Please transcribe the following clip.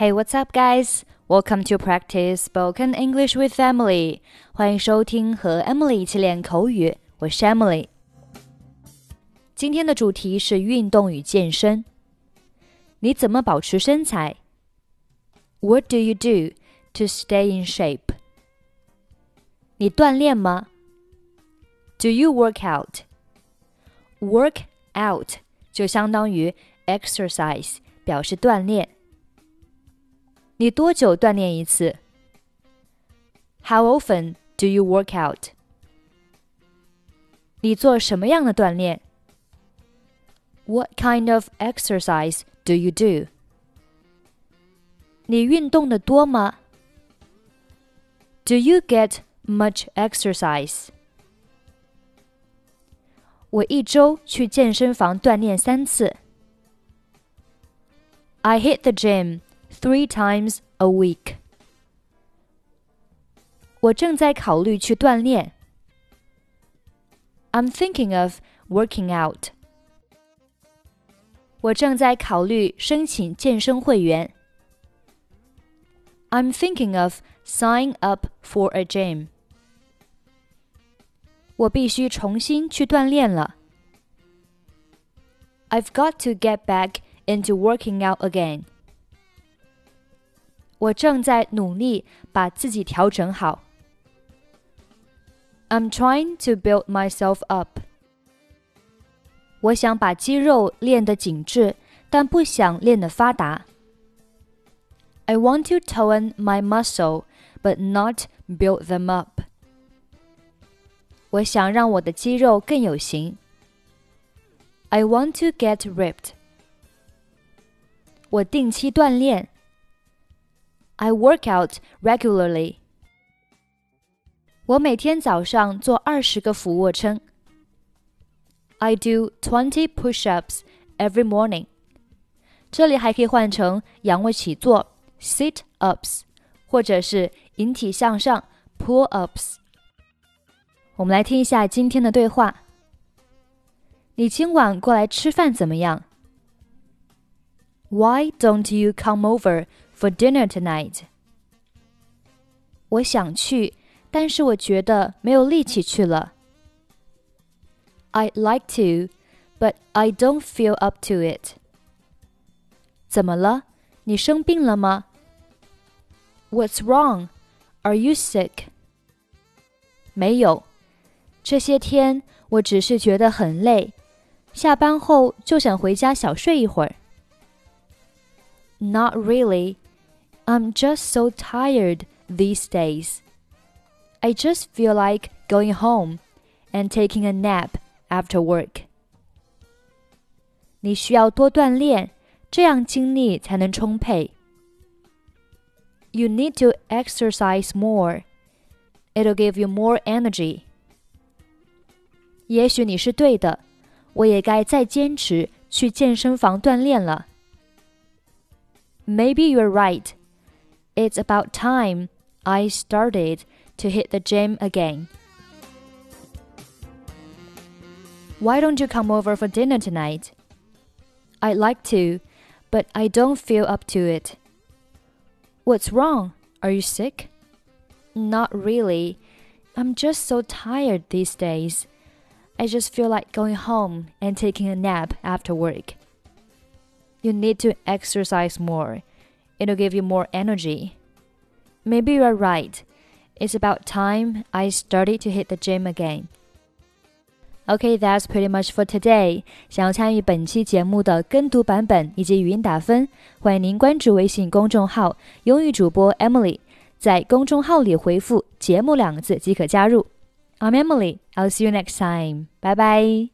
Hey, what's up, guys? Welcome to practice spoken English with Emily. 欢迎收听和 Emily 一起练口语，我是 Emily。今天的主题是运动与健身。你怎么保持身材？What do you do to stay in shape？你锻炼吗？Do you work out？Work out 就相当于 exercise，表示锻炼。 你多久锻炼一次？How often do you work out？你做什么样的锻炼？What kind of exercise do you do？你运动的多吗？Do you get much exercise？我一周去健身房锻炼三次。I hit the gym three times a week. 我正在考虑去锻炼。I'm thinking of working out. 我正在考虑申请健身会员。I'm thinking of signing up for a gym. 我必须重新去锻炼了。I've got to get back into working out again. 我正在努力把自己调整好。I'm trying to build myself up. 我想把肌肉练得紧致，但不想练得发达。I want to tone my muscle, but not build them up. 我想让我的肌肉更有型。I want to get ripped. 我定期锻炼。 I work out regularly. 我每天早上做二十个俯卧撑。I do twenty push-ups every morning. 这里还可以换成仰卧起坐 sit-ups，或者是引体向上 pull-ups。我们来听一下今天的对话。你今晚过来吃饭怎么样？Why don't you come over for dinner tonight. 我想去，但是我觉得没有力气去了。I'd like to, but I don't feel up to it. 怎么了？你生病了吗？What's wrong? Are you sick? 没有，这些天我只是觉得很累，下班后就想回家小睡一会儿。Not really. I'm just so tired these days. I just feel like going home and taking a nap after work. 你需要多锻炼，这样精力才能充沛。You need to exercise more. It'll give you more energy. 也许你是对的，我也该再坚持去健身房锻炼了。Maybe you're right. It's about time I started to hit the gym again. Why don't you come over for dinner tonight? I'd like to, but I don't feel up to it. What's wrong? Are you sick? Not really. I'm just so tired these days. I just feel like going home and taking a nap after work. You need to exercise more it'll give you more energy. Maybe you are right. It's about time I started to hit the gym again. Okay, that's pretty much for today. 想要参与本期节目的跟读版本以及语音打分，欢迎您关注微信公众号“英语主播 Emily”，在公众号里回复“节目”两个字即可加入。I'm Emily. I'll see you next time. Bye bye.